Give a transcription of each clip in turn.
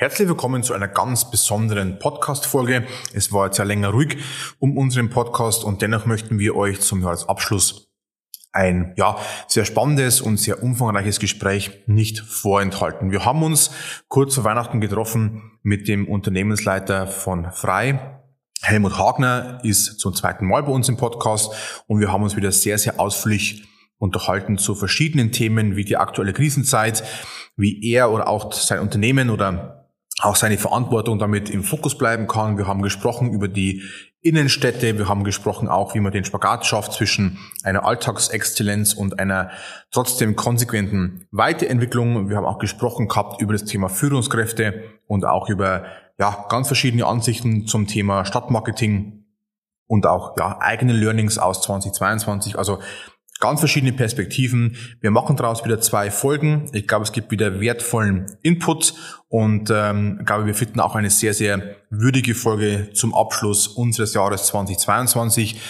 Herzlich willkommen zu einer ganz besonderen Podcast-Folge. Es war jetzt ja länger ruhig um unseren Podcast und dennoch möchten wir euch zum Jahresabschluss ein ja, sehr spannendes und sehr umfangreiches Gespräch nicht vorenthalten. Wir haben uns kurz vor Weihnachten getroffen mit dem Unternehmensleiter von Frei. Helmut Hagner ist zum zweiten Mal bei uns im Podcast und wir haben uns wieder sehr, sehr ausführlich unterhalten zu verschiedenen Themen wie die aktuelle Krisenzeit, wie er oder auch sein Unternehmen oder auch seine Verantwortung damit im Fokus bleiben kann. Wir haben gesprochen über die Innenstädte, wir haben gesprochen auch, wie man den Spagat schafft zwischen einer Alltagsexzellenz und einer trotzdem konsequenten Weiterentwicklung. Wir haben auch gesprochen gehabt über das Thema Führungskräfte und auch über ja, ganz verschiedene Ansichten zum Thema Stadtmarketing und auch ja, eigene Learnings aus 2022. Also ganz verschiedene Perspektiven. Wir machen daraus wieder zwei Folgen. Ich glaube, es gibt wieder wertvollen Input und ähm, glaube, wir finden auch eine sehr, sehr würdige Folge zum Abschluss unseres Jahres 2022.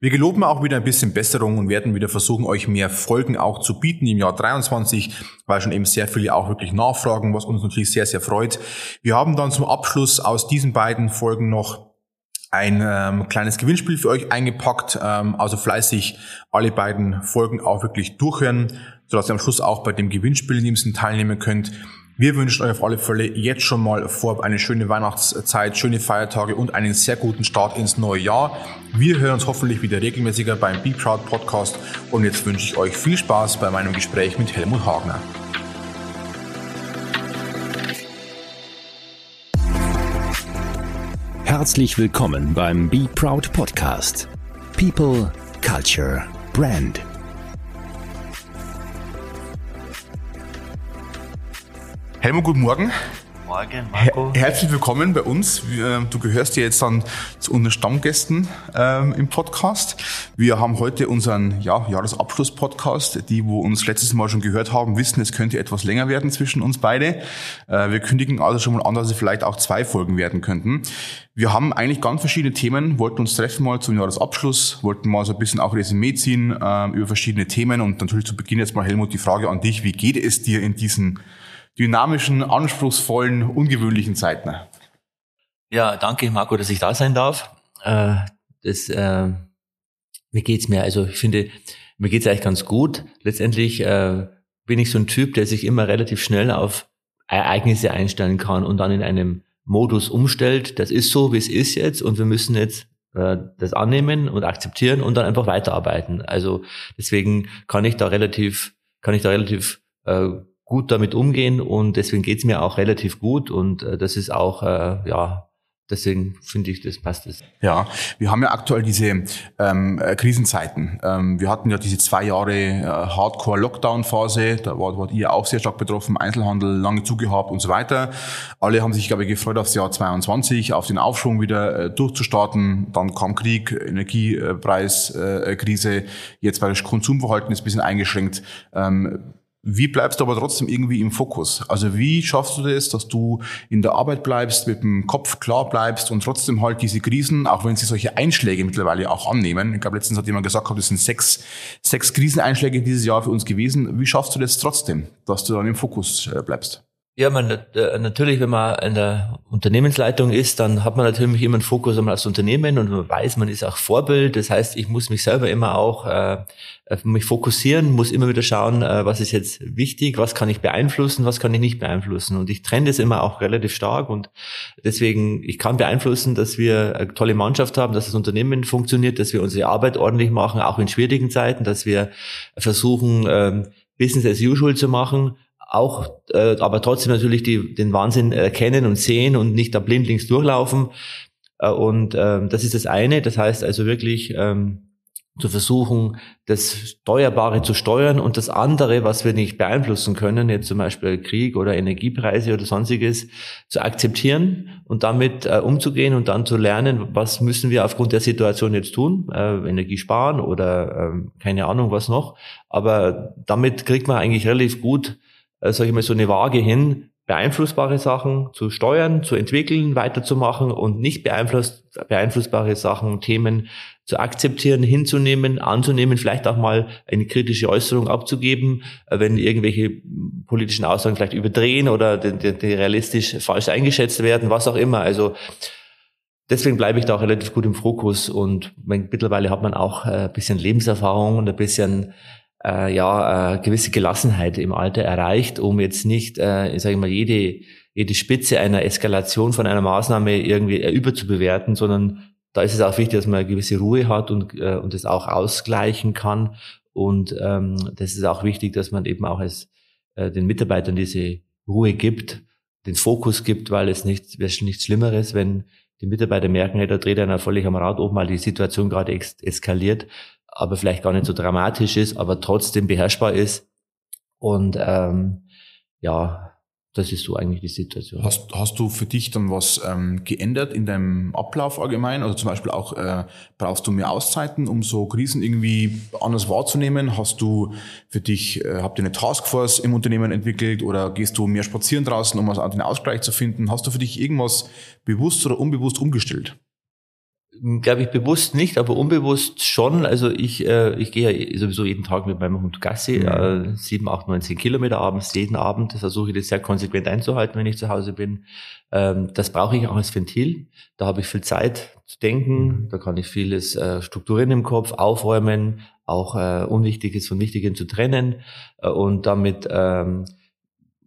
Wir geloben auch wieder ein bisschen Besserung und werden wieder versuchen, euch mehr Folgen auch zu bieten im Jahr 23, weil schon eben sehr viele auch wirklich nachfragen, was uns natürlich sehr, sehr freut. Wir haben dann zum Abschluss aus diesen beiden Folgen noch ein ähm, kleines Gewinnspiel für euch eingepackt. Ähm, also fleißig alle beiden Folgen auch wirklich durchhören, sodass ihr am Schluss auch bei dem Gewinnspiel in Sinn teilnehmen könnt. Wir wünschen euch auf alle Fälle jetzt schon mal vor eine schöne Weihnachtszeit, schöne Feiertage und einen sehr guten Start ins neue Jahr. Wir hören uns hoffentlich wieder regelmäßiger beim Be Proud Podcast und jetzt wünsche ich euch viel Spaß bei meinem Gespräch mit Helmut Hagner. Herzlich willkommen beim Be Proud Podcast. People, Culture, Brand. Helmut, guten Morgen. Morgen, Marco. Her herzlich willkommen bei uns. Du gehörst ja jetzt dann zu unseren Stammgästen ähm, im Podcast. Wir haben heute unseren ja, Jahresabschluss-Podcast. Die, wo uns letztes Mal schon gehört haben, wissen, es könnte etwas länger werden zwischen uns beide. Äh, wir kündigen also schon mal an, dass es vielleicht auch zwei Folgen werden könnten. Wir haben eigentlich ganz verschiedene Themen, wollten uns treffen mal zum Jahresabschluss, wollten mal so ein bisschen auch Resümee ziehen äh, über verschiedene Themen und natürlich zu Beginn jetzt mal Helmut die Frage an dich, wie geht es dir in diesen dynamischen, anspruchsvollen, ungewöhnlichen Zeiten. Ja, danke Marco, dass ich da sein darf. Äh, das, äh, wie geht's mir? Also ich finde, mir geht's eigentlich ganz gut. Letztendlich äh, bin ich so ein Typ, der sich immer relativ schnell auf Ereignisse einstellen kann und dann in einem Modus umstellt. Das ist so, wie es ist jetzt und wir müssen jetzt äh, das annehmen und akzeptieren und dann einfach weiterarbeiten. Also deswegen kann ich da relativ, kann ich da relativ äh, gut damit umgehen und deswegen geht's mir auch relativ gut und äh, das ist auch, äh, ja, deswegen finde ich, das passt es. Ja, wir haben ja aktuell diese ähm, äh, Krisenzeiten. Ähm, wir hatten ja diese zwei Jahre äh, Hardcore-Lockdown-Phase, da war, war ihr auch sehr stark betroffen, Einzelhandel lange zugehabt und so weiter. Alle haben sich, glaube ich, gefreut aufs Jahr 22, auf den Aufschwung wieder äh, durchzustarten. Dann kam Krieg, Energiepreiskrise, äh, jetzt war das Konsumverhalten ist ein bisschen eingeschränkt. Ähm, wie bleibst du aber trotzdem irgendwie im Fokus? Also wie schaffst du das, dass du in der Arbeit bleibst, mit dem Kopf klar bleibst und trotzdem halt diese Krisen, auch wenn sie solche Einschläge mittlerweile auch annehmen. Ich glaube, letztens hat jemand gesagt, das sind sechs, sechs Kriseneinschläge dieses Jahr für uns gewesen. Wie schaffst du das trotzdem, dass du dann im Fokus äh, bleibst? Ja, man, äh, natürlich, wenn man in der Unternehmensleitung ist, dann hat man natürlich immer einen Fokus einmal aufs Unternehmen und man weiß, man ist auch Vorbild. Das heißt, ich muss mich selber immer auch äh, mich fokussieren, muss immer wieder schauen, äh, was ist jetzt wichtig, was kann ich beeinflussen, was kann ich nicht beeinflussen. Und ich trenne das immer auch relativ stark und deswegen, ich kann beeinflussen, dass wir eine tolle Mannschaft haben, dass das Unternehmen funktioniert, dass wir unsere Arbeit ordentlich machen, auch in schwierigen Zeiten, dass wir versuchen, ähm, Business as usual zu machen auch, äh, aber trotzdem natürlich die, den Wahnsinn erkennen und sehen und nicht da blindlings durchlaufen. Äh, und äh, das ist das eine. Das heißt also wirklich ähm, zu versuchen, das Steuerbare zu steuern und das andere, was wir nicht beeinflussen können, jetzt zum Beispiel Krieg oder Energiepreise oder sonstiges, zu akzeptieren und damit äh, umzugehen und dann zu lernen, was müssen wir aufgrund der Situation jetzt tun, äh, Energie sparen oder äh, keine Ahnung was noch. Aber damit kriegt man eigentlich relativ gut äh, sage ich mal, so eine Waage hin, beeinflussbare Sachen zu steuern, zu entwickeln, weiterzumachen und nicht beeinflusst, beeinflussbare Sachen, Themen zu akzeptieren, hinzunehmen, anzunehmen, vielleicht auch mal eine kritische Äußerung abzugeben, äh, wenn irgendwelche politischen Aussagen vielleicht überdrehen oder die, die, realistisch falsch eingeschätzt werden, was auch immer. Also deswegen bleibe ich da auch relativ gut im Fokus und mittlerweile hat man auch äh, ein bisschen Lebenserfahrung und ein bisschen äh, ja äh, gewisse Gelassenheit im Alter erreicht, um jetzt nicht, äh, ich sage mal, jede jede Spitze einer Eskalation von einer Maßnahme irgendwie äh, überzubewerten, sondern da ist es auch wichtig, dass man eine gewisse Ruhe hat und äh, und das auch ausgleichen kann. Und ähm, das ist auch wichtig, dass man eben auch als äh, den Mitarbeitern diese Ruhe gibt, den Fokus gibt, weil es nicht wäre nichts Schlimmeres, wenn die Mitarbeiter merken, hey, da dreht einer völlig am Rad oben, weil die Situation gerade eskaliert aber vielleicht gar nicht so dramatisch ist, aber trotzdem beherrschbar ist. Und ähm, ja, das ist so eigentlich die Situation. Hast, hast du für dich dann was ähm, geändert in deinem Ablauf allgemein? Also zum Beispiel auch, äh, brauchst du mehr Auszeiten, um so Krisen irgendwie anders wahrzunehmen? Hast du für dich, äh, habt ihr eine Taskforce im Unternehmen entwickelt oder gehst du mehr spazieren draußen, um einen Ausgleich zu finden? Hast du für dich irgendwas bewusst oder unbewusst umgestellt? Glaube ich, bewusst nicht, aber unbewusst schon. Also ich, äh, ich gehe ja sowieso jeden Tag mit meinem Hund Gassi, mhm. äh, sieben, acht, neun, zehn Kilometer abends, jeden Abend. Das versuche ich das sehr konsequent einzuhalten, wenn ich zu Hause bin. Ähm, das brauche ich auch als Ventil. Da habe ich viel Zeit zu denken. Mhm. Da kann ich vieles äh, strukturieren im Kopf, aufräumen, auch äh, Unwichtiges von Wichtigem zu trennen. Äh, und damit ähm,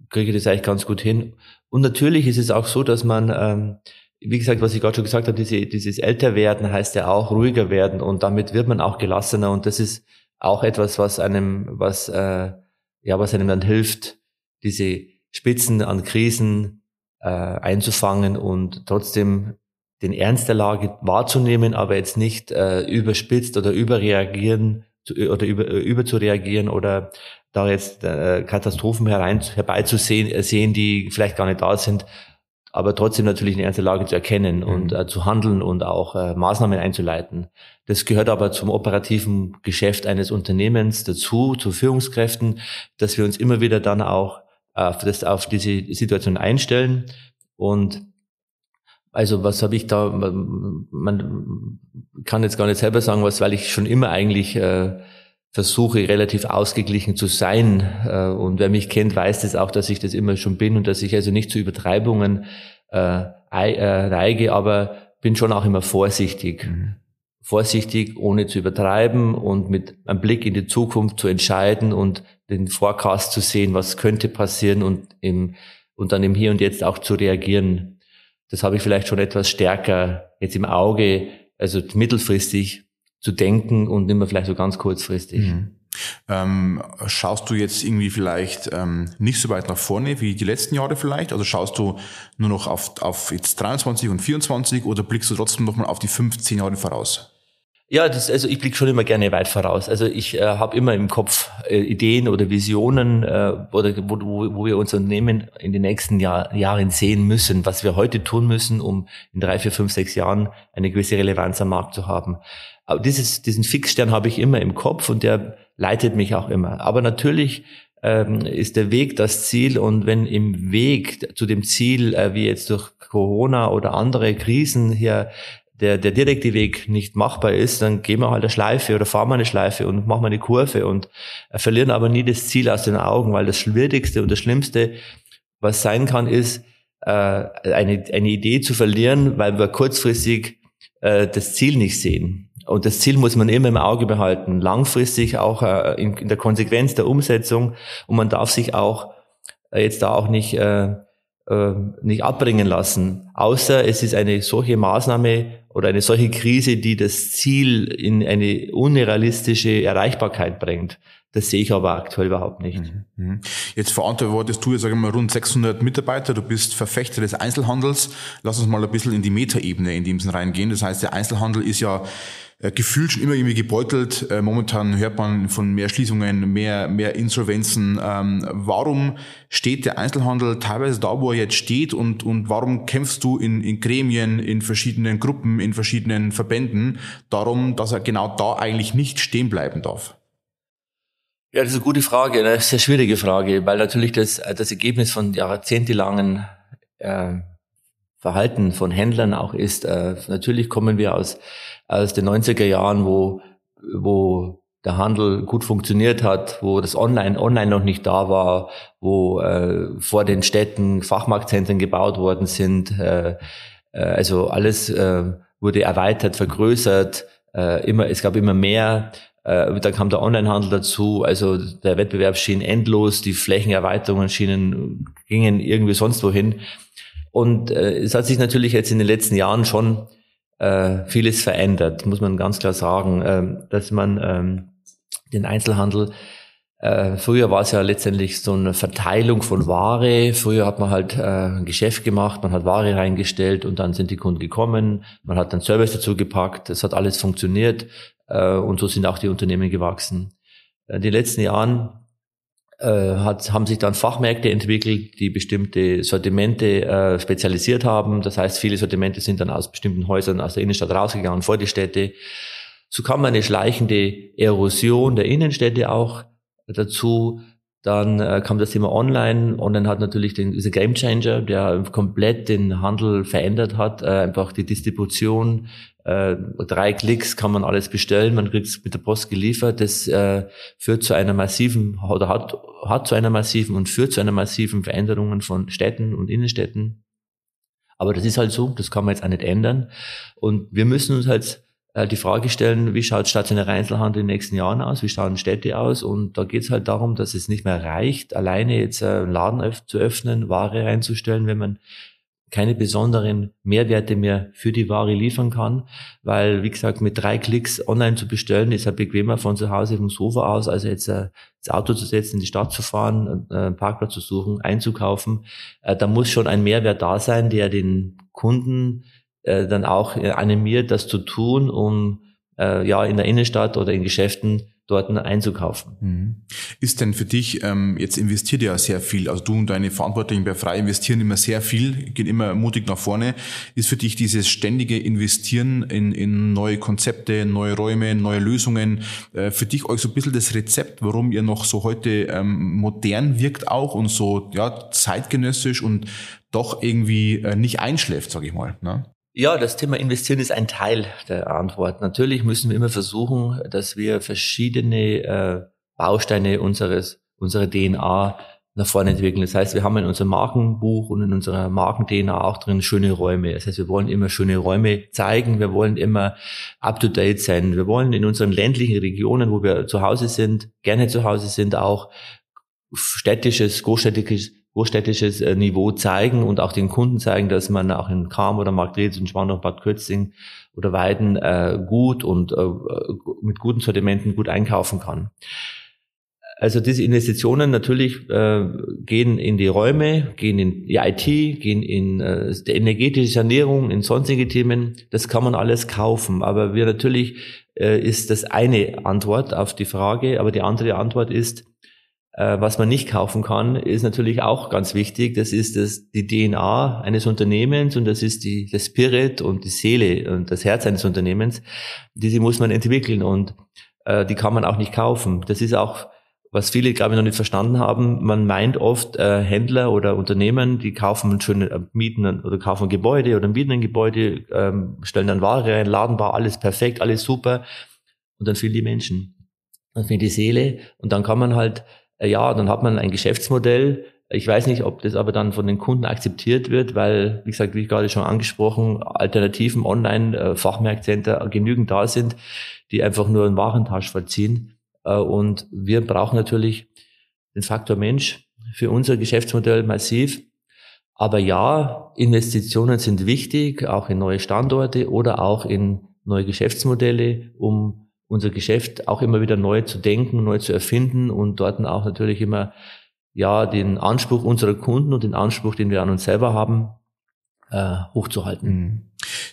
kriege ich das eigentlich ganz gut hin. Und natürlich ist es auch so, dass man ähm, wie gesagt, was ich gerade schon gesagt habe, diese, dieses Älterwerden heißt ja auch ruhiger werden und damit wird man auch gelassener und das ist auch etwas, was einem, was, äh, ja, was einem dann hilft, diese Spitzen an Krisen äh, einzufangen und trotzdem den Ernst der Lage wahrzunehmen, aber jetzt nicht äh, überspitzt oder überreagieren zu, oder über, über zu reagieren oder da jetzt äh, Katastrophen herein, herbeizusehen, äh, sehen, die vielleicht gar nicht da sind, aber trotzdem natürlich eine ernste Lage zu erkennen mhm. und äh, zu handeln und auch äh, Maßnahmen einzuleiten. Das gehört aber zum operativen Geschäft eines Unternehmens dazu, zu Führungskräften, dass wir uns immer wieder dann auch auf, das, auf diese Situation einstellen. Und also was habe ich da, man kann jetzt gar nicht selber sagen, was, weil ich schon immer eigentlich äh, versuche relativ ausgeglichen zu sein. Äh, und wer mich kennt, weiß das auch, dass ich das immer schon bin und dass ich also nicht zu Übertreibungen äh, äh, neige, aber bin schon auch immer vorsichtig. Mhm. Vorsichtig, ohne zu übertreiben und mit einem Blick in die Zukunft zu entscheiden und den Forecast zu sehen, was könnte passieren und im, und dann im Hier und Jetzt auch zu reagieren. Das habe ich vielleicht schon etwas stärker jetzt im Auge, also mittelfristig zu denken und mehr vielleicht so ganz kurzfristig. Mhm. Ähm, schaust du jetzt irgendwie vielleicht ähm, nicht so weit nach vorne wie die letzten Jahre vielleicht? Also schaust du nur noch auf, auf jetzt 23 und 24 oder blickst du trotzdem nochmal auf die 15 Jahre voraus? Ja, das, also ich blicke schon immer gerne weit voraus. Also ich äh, habe immer im Kopf äh, Ideen oder Visionen, äh, oder wo, wo, wo wir unser Unternehmen in den nächsten Jahr, Jahren sehen müssen, was wir heute tun müssen, um in drei, vier, fünf, sechs Jahren eine gewisse Relevanz am Markt zu haben. Aber dieses, diesen Fixstern habe ich immer im Kopf und der leitet mich auch immer. Aber natürlich ähm, ist der Weg das Ziel und wenn im Weg zu dem Ziel, äh, wie jetzt durch Corona oder andere Krisen hier der, der direkte Weg nicht machbar ist, dann gehen wir halt eine Schleife oder fahren wir eine Schleife und machen wir eine Kurve und äh, verlieren aber nie das Ziel aus den Augen, weil das Schwierigste und das Schlimmste, was sein kann, ist, äh, eine, eine Idee zu verlieren, weil wir kurzfristig äh, das Ziel nicht sehen. Und das Ziel muss man immer im Auge behalten, langfristig auch äh, in, der Konsequenz der Umsetzung. Und man darf sich auch äh, jetzt da auch nicht, äh, äh, nicht abbringen lassen, außer es ist eine solche Maßnahme oder eine solche Krise, die das Ziel in eine unrealistische Erreichbarkeit bringt. Das sehe ich aber aktuell überhaupt nicht. Mhm. Mhm. Jetzt verantwortest du, jetzt sagen wir mal, rund 600 Mitarbeiter. Du bist Verfechter des Einzelhandels. Lass uns mal ein bisschen in die Metaebene in dem Sinn reingehen. Das heißt, der Einzelhandel ist ja äh, gefühlt schon immer irgendwie gebeutelt. Äh, momentan hört man von mehr Schließungen, mehr, mehr Insolvenzen. Ähm, warum steht der Einzelhandel teilweise da, wo er jetzt steht und, und warum kämpfst du in, in Gremien, in verschiedenen Gruppen, in verschiedenen Verbänden darum, dass er genau da eigentlich nicht stehen bleiben darf? Ja, das ist eine gute Frage, eine sehr schwierige Frage, weil natürlich das, das Ergebnis von jahrzehntelangen äh, Verhalten von Händlern auch ist. Äh, natürlich kommen wir aus, aus den 90er Jahren, wo, wo der Handel gut funktioniert hat, wo das Online, Online noch nicht da war, wo äh, vor den Städten Fachmarktzentren gebaut worden sind. Äh, äh, also alles äh, wurde erweitert, vergrößert, äh, immer, es gab immer mehr äh, dann kam der Onlinehandel dazu, also der Wettbewerb schien endlos, die Flächenerweiterungen schienen, gingen irgendwie sonst wohin. Und äh, es hat sich natürlich jetzt in den letzten Jahren schon äh, vieles verändert, muss man ganz klar sagen, äh, dass man ähm, den Einzelhandel äh, früher war es ja letztendlich so eine Verteilung von Ware. Früher hat man halt äh, ein Geschäft gemacht, man hat Ware reingestellt und dann sind die Kunden gekommen, man hat dann Service dazu gepackt, es hat alles funktioniert. Äh, und so sind auch die Unternehmen gewachsen. In den letzten Jahren äh, hat, haben sich dann Fachmärkte entwickelt, die bestimmte Sortimente äh, spezialisiert haben. Das heißt, viele Sortimente sind dann aus bestimmten Häusern aus der Innenstadt rausgegangen vor die Städte. So kam eine schleichende Erosion der Innenstädte auch dazu. Dann äh, kam das Thema Online. Online hat natürlich den, diese Game Changer, der komplett den Handel verändert hat, äh, einfach die Distribution. Äh, drei Klicks kann man alles bestellen, man kriegt es mit der Post geliefert. Das äh, führt zu einer massiven oder hat, hat zu einer massiven und führt zu einer massiven Veränderungen von Städten und Innenstädten. Aber das ist halt so, das kann man jetzt auch nicht ändern. Und wir müssen uns halt äh, die Frage stellen, wie schaut stationärer Einzelhandel in den nächsten Jahren aus, wie schauen Städte aus und da geht es halt darum, dass es nicht mehr reicht, alleine jetzt äh, einen Laden zu öffnen, Ware reinzustellen, wenn man keine besonderen Mehrwerte mehr für die Ware liefern kann, weil, wie gesagt, mit drei Klicks online zu bestellen, ist ja bequemer von zu Hause vom Sofa aus, also jetzt äh, das Auto zu setzen, in die Stadt zu fahren, äh, einen Parkplatz zu suchen, einzukaufen. Äh, da muss schon ein Mehrwert da sein, der den Kunden dann auch animiert, das zu tun, um ja in der Innenstadt oder in Geschäften dort einzukaufen. Mhm. Ist denn für dich, ähm, jetzt investiert ja sehr viel, also du und deine Verantwortlichen bei Frei investieren immer sehr viel, geht immer mutig nach vorne. Ist für dich dieses ständige Investieren in, in neue Konzepte, neue Räume, neue Lösungen, äh, für dich euch so ein bisschen das Rezept, warum ihr noch so heute ähm, modern wirkt auch und so ja, zeitgenössisch und doch irgendwie äh, nicht einschläft, sag ich mal. Ne? Ja, das Thema Investieren ist ein Teil der Antwort. Natürlich müssen wir immer versuchen, dass wir verschiedene äh, Bausteine unseres, unserer DNA nach vorne entwickeln. Das heißt, wir haben in unserem Markenbuch und in unserer Marken-DNA auch drin schöne Räume. Das heißt, wir wollen immer schöne Räume zeigen. Wir wollen immer up-to-date sein. Wir wollen in unseren ländlichen Regionen, wo wir zu Hause sind, gerne zu Hause sind, auch städtisches, großstädtisches großstädtisches äh, Niveau zeigen und auch den Kunden zeigen, dass man auch in Kam oder Margrethe und Schwandau, Bad Kötzing oder Weiden äh, gut und äh, mit guten Sortimenten gut einkaufen kann. Also diese Investitionen natürlich äh, gehen in die Räume, gehen in die IT, gehen in äh, die energetische Sanierung, in sonstige Themen. Das kann man alles kaufen. Aber wir natürlich äh, ist das eine Antwort auf die Frage, aber die andere Antwort ist, äh, was man nicht kaufen kann, ist natürlich auch ganz wichtig. Das ist das, die DNA eines Unternehmens und das ist die, der Spirit und die Seele und das Herz eines Unternehmens. Diese muss man entwickeln und äh, die kann man auch nicht kaufen. Das ist auch, was viele, glaube ich, noch nicht verstanden haben. Man meint oft, äh, Händler oder Unternehmen, die kaufen schöne, äh, mieten oder kaufen ein Gebäude oder mieten ein Gebäude, ähm, stellen dann Ware rein, Ladenbau, alles perfekt, alles super. Und dann fehlen die Menschen. Dann fehlt die Seele und dann kann man halt äh, ja, dann hat man ein Geschäftsmodell. Ich weiß nicht, ob das aber dann von den Kunden akzeptiert wird, weil, wie gesagt, wie gerade schon angesprochen, Alternativen Online-Fachmarktcenter äh, genügend da sind, die einfach nur einen Warentausch vollziehen. Äh, und wir brauchen natürlich den Faktor Mensch für unser Geschäftsmodell massiv. Aber ja, Investitionen sind wichtig, auch in neue Standorte oder auch in neue Geschäftsmodelle, um unser Geschäft auch immer wieder neu zu denken, neu zu erfinden und dort auch natürlich immer ja den Anspruch unserer Kunden und den Anspruch, den wir an uns selber haben, äh, hochzuhalten. Mhm.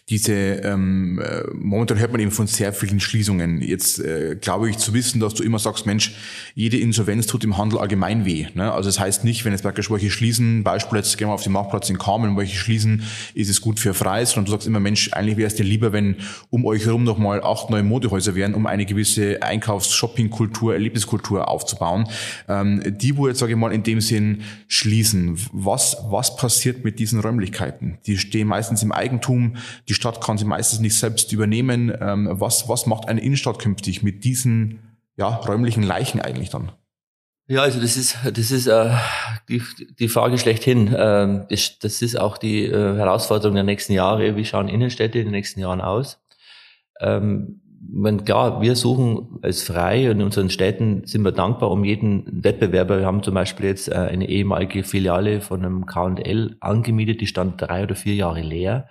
Diese, ähm, äh, momentan hört man eben von sehr vielen Schließungen. Jetzt äh, glaube ich zu wissen, dass du immer sagst, Mensch, jede Insolvenz tut im Handel allgemein weh. Ne? Also das heißt nicht, wenn jetzt praktisch welche schließen, Beispiel jetzt gehen wir auf den Marktplatz in Kamen, welche schließen, ist es gut für Preis, sondern du sagst immer, Mensch, eigentlich wäre es dir lieber, wenn um euch herum nochmal acht neue Modehäuser wären, um eine gewisse Einkaufs-, Shopping-Kultur, Erlebniskultur aufzubauen. Ähm, die, wo jetzt, sage ich mal, in dem Sinn schließen, was, was passiert mit diesen Räumlichkeiten? Die stehen meistens im Eigentum, die Stadt kann sie meistens nicht selbst übernehmen. Ähm, was, was macht eine Innenstadt künftig mit diesen ja, räumlichen Leichen eigentlich dann? Ja, also das ist das ist äh, die, die Frage schlechthin. Ähm, das, das ist auch die äh, Herausforderung der nächsten Jahre. Wie schauen Innenstädte in den nächsten Jahren aus? Ähm, man, klar, wir suchen als frei und in unseren Städten sind wir dankbar um jeden Wettbewerber. Wir haben zum Beispiel jetzt äh, eine ehemalige Filiale von einem K&L angemietet, die stand drei oder vier Jahre leer.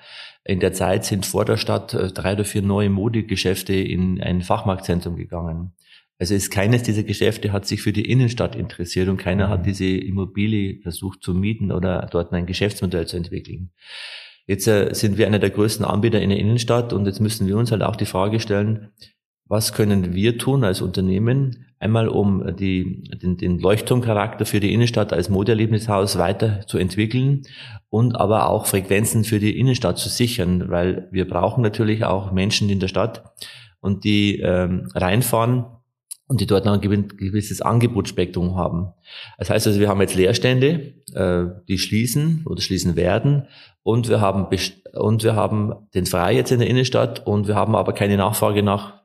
In der Zeit sind vor der Stadt äh, drei oder vier neue Modegeschäfte in ein Fachmarktzentrum gegangen. Also ist keines dieser Geschäfte hat sich für die Innenstadt interessiert und keiner hat mhm. diese Immobilie versucht zu mieten oder dort ein Geschäftsmodell zu entwickeln. Jetzt äh, sind wir einer der größten Anbieter in der Innenstadt und jetzt müssen wir uns halt auch die Frage stellen, was können wir tun als Unternehmen, einmal um die, den, den Leuchtturmcharakter für die Innenstadt als Modeerlebnishaus weiter zu entwickeln und aber auch Frequenzen für die Innenstadt zu sichern, weil wir brauchen natürlich auch Menschen in der Stadt und die ähm, reinfahren und die dort noch ein gewisses Angebotsspektrum haben. Das heißt also, wir haben jetzt Leerstände, äh, die schließen oder schließen werden und wir haben und wir haben den Frei jetzt in der Innenstadt und wir haben aber keine Nachfrage nach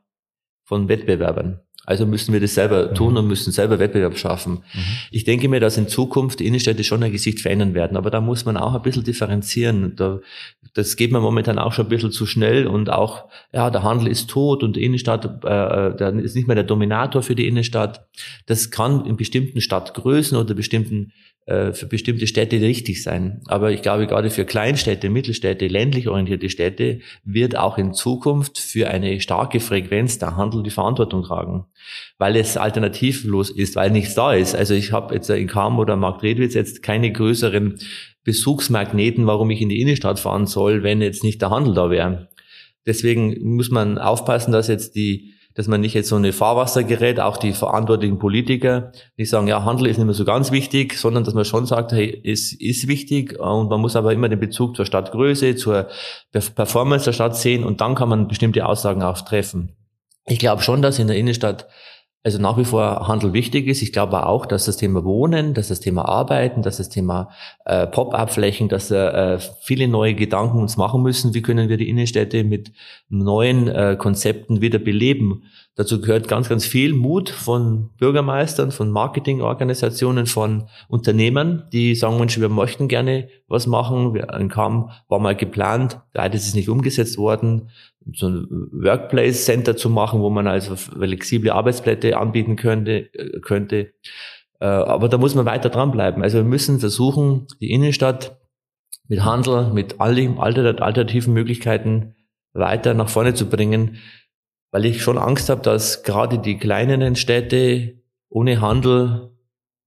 von Wettbewerbern. Also müssen wir das selber mhm. tun und müssen selber Wettbewerb schaffen. Mhm. Ich denke mir, dass in Zukunft die Innenstädte schon ein Gesicht verändern werden, aber da muss man auch ein bisschen differenzieren. Da, das geht mir momentan auch schon ein bisschen zu schnell und auch, ja, der Handel ist tot und die Innenstadt, äh, dann ist nicht mehr der Dominator für die Innenstadt. Das kann in bestimmten Stadtgrößen oder bestimmten äh, für bestimmte Städte richtig sein. Aber ich glaube, gerade für Kleinstädte, Mittelstädte, ländlich orientierte Städte wird auch in Zukunft für eine starke Frequenz der Handel die Verantwortung tragen, weil es alternativlos ist, weil nichts da ist. Also ich habe jetzt in Kam oder Markt Redwitz jetzt keine größeren Besuchsmagneten, warum ich in die Innenstadt fahren soll, wenn jetzt nicht der Handel da wäre. Deswegen muss man aufpassen, dass jetzt die dass man nicht jetzt so eine Fahrwassergerät, auch die verantwortlichen Politiker, nicht sagen, ja, Handel ist nicht mehr so ganz wichtig, sondern dass man schon sagt, hey, es ist wichtig und man muss aber immer den Bezug zur Stadtgröße, zur Performance der Stadt sehen und dann kann man bestimmte Aussagen auch treffen. Ich glaube schon, dass in der Innenstadt also nach wie vor Handel wichtig ist. Ich glaube auch, dass das Thema Wohnen, dass das Thema Arbeiten, dass das Thema äh, Pop-up-Flächen, dass äh, viele neue Gedanken uns machen müssen. Wie können wir die Innenstädte mit neuen äh, Konzepten wieder beleben? Dazu gehört ganz, ganz viel Mut von Bürgermeistern, von Marketingorganisationen, von Unternehmern, die sagen, Mensch, wir möchten gerne was machen. Ein Kam war mal geplant, leider ist es nicht umgesetzt worden, so ein Workplace Center zu machen, wo man also flexible Arbeitsplätze anbieten könnte, äh, könnte. Äh, aber da muss man weiter dranbleiben. Also wir müssen versuchen, die Innenstadt mit Handel, mit all alternativen Möglichkeiten weiter nach vorne zu bringen weil ich schon Angst habe, dass gerade die kleineren Städte ohne Handel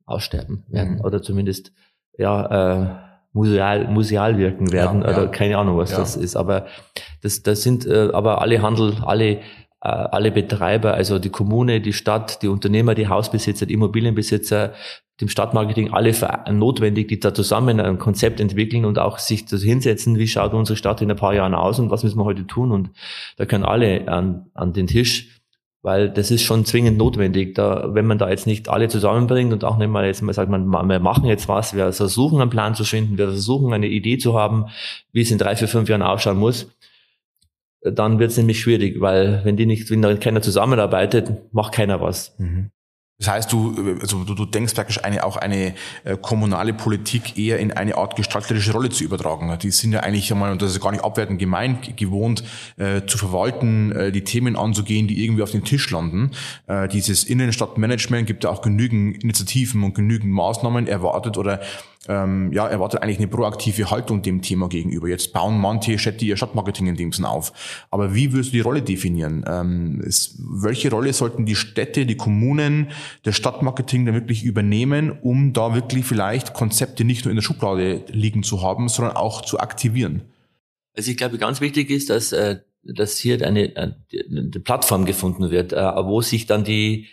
aussterben werden mhm. oder zumindest ja äh, museal, museal wirken werden ja, oder ja. keine Ahnung was ja. das ist. Aber das, das sind äh, aber alle Handel, alle äh, alle Betreiber, also die Kommune, die Stadt, die Unternehmer, die Hausbesitzer, die Immobilienbesitzer, dem Stadtmarketing alle notwendig, die da zusammen ein Konzept entwickeln und auch sich das hinsetzen, wie schaut unsere Stadt in ein paar Jahren aus und was müssen wir heute tun. Und da können alle an, an den Tisch, weil das ist schon zwingend notwendig. Da, wenn man da jetzt nicht alle zusammenbringt und auch nicht mal jetzt mal sagt, man, wir machen jetzt was, wir versuchen einen Plan zu finden, wir versuchen eine Idee zu haben, wie es in drei, vier, fünf Jahren ausschauen muss, dann wird es nämlich schwierig, weil wenn die nicht, wenn da keiner zusammenarbeitet, macht keiner was. Mhm. Das heißt, du, also du, du denkst praktisch eine, auch eine äh, kommunale Politik eher in eine Art gestalterische Rolle zu übertragen. Die sind ja eigentlich einmal, und das ist gar nicht abwertend gemeint, gewohnt äh, zu verwalten, äh, die Themen anzugehen, die irgendwie auf den Tisch landen. Äh, dieses Innenstadtmanagement gibt ja auch genügend Initiativen und genügend Maßnahmen erwartet oder ähm, ja, erwartet eigentlich eine proaktive Haltung dem Thema gegenüber. Jetzt bauen manche Städte ihr Stadtmarketing in dem Sinn auf. Aber wie würdest du die Rolle definieren? Ähm, ist, welche Rolle sollten die Städte, die Kommunen, der Stadtmarketing da wirklich übernehmen, um da wirklich vielleicht Konzepte nicht nur in der Schublade liegen zu haben, sondern auch zu aktivieren? Also ich glaube, ganz wichtig ist, dass, äh, dass hier eine, eine Plattform gefunden wird, äh, wo sich dann die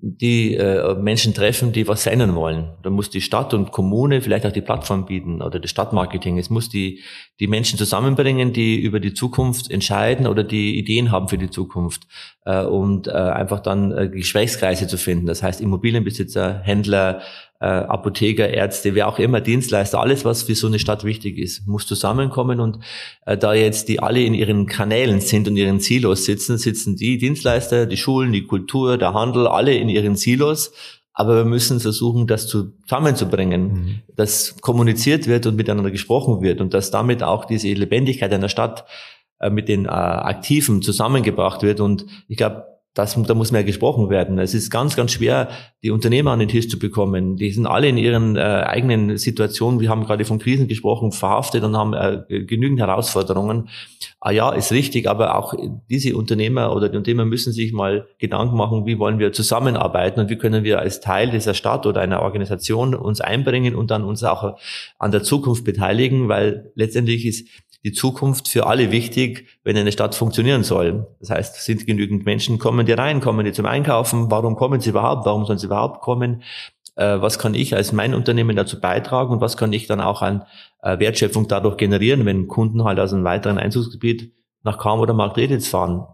die äh, Menschen treffen, die was verändern wollen. Da muss die Stadt und Kommune vielleicht auch die Plattform bieten oder das Stadtmarketing. Es muss die, die Menschen zusammenbringen, die über die Zukunft entscheiden oder die Ideen haben für die Zukunft äh, und äh, einfach dann äh, Gesprächskreise zu finden. Das heißt Immobilienbesitzer, Händler, äh, Apotheker, Ärzte, wer auch immer, Dienstleister, alles, was für so eine Stadt wichtig ist, muss zusammenkommen. Und äh, da jetzt die alle in ihren Kanälen sind und ihren Silos sitzen, sitzen die Dienstleister, die Schulen, die Kultur, der Handel, alle in ihren Silos. Aber wir müssen versuchen, das zusammenzubringen, mhm. dass kommuniziert wird und miteinander gesprochen wird und dass damit auch diese Lebendigkeit einer Stadt äh, mit den äh, Aktiven zusammengebracht wird. Und ich glaube, das, da muss mehr gesprochen werden. Es ist ganz, ganz schwer, die Unternehmer an den Tisch zu bekommen. Die sind alle in ihren äh, eigenen Situationen, wir haben gerade von Krisen gesprochen, verhaftet und haben äh, genügend Herausforderungen. Ah ja, ist richtig, aber auch diese Unternehmer oder die Unternehmer müssen sich mal Gedanken machen, wie wollen wir zusammenarbeiten und wie können wir als Teil dieser Stadt oder einer Organisation uns einbringen und dann uns auch an der Zukunft beteiligen, weil letztendlich ist die Zukunft für alle wichtig, wenn eine Stadt funktionieren soll. Das heißt, sind genügend Menschen, kommen die rein, kommen die zum Einkaufen, warum kommen sie überhaupt, warum sollen sie überhaupt kommen, äh, was kann ich als mein Unternehmen dazu beitragen und was kann ich dann auch an äh, Wertschöpfung dadurch generieren, wenn Kunden halt aus einem weiteren Einzugsgebiet nach Kam oder Markt Reditz fahren.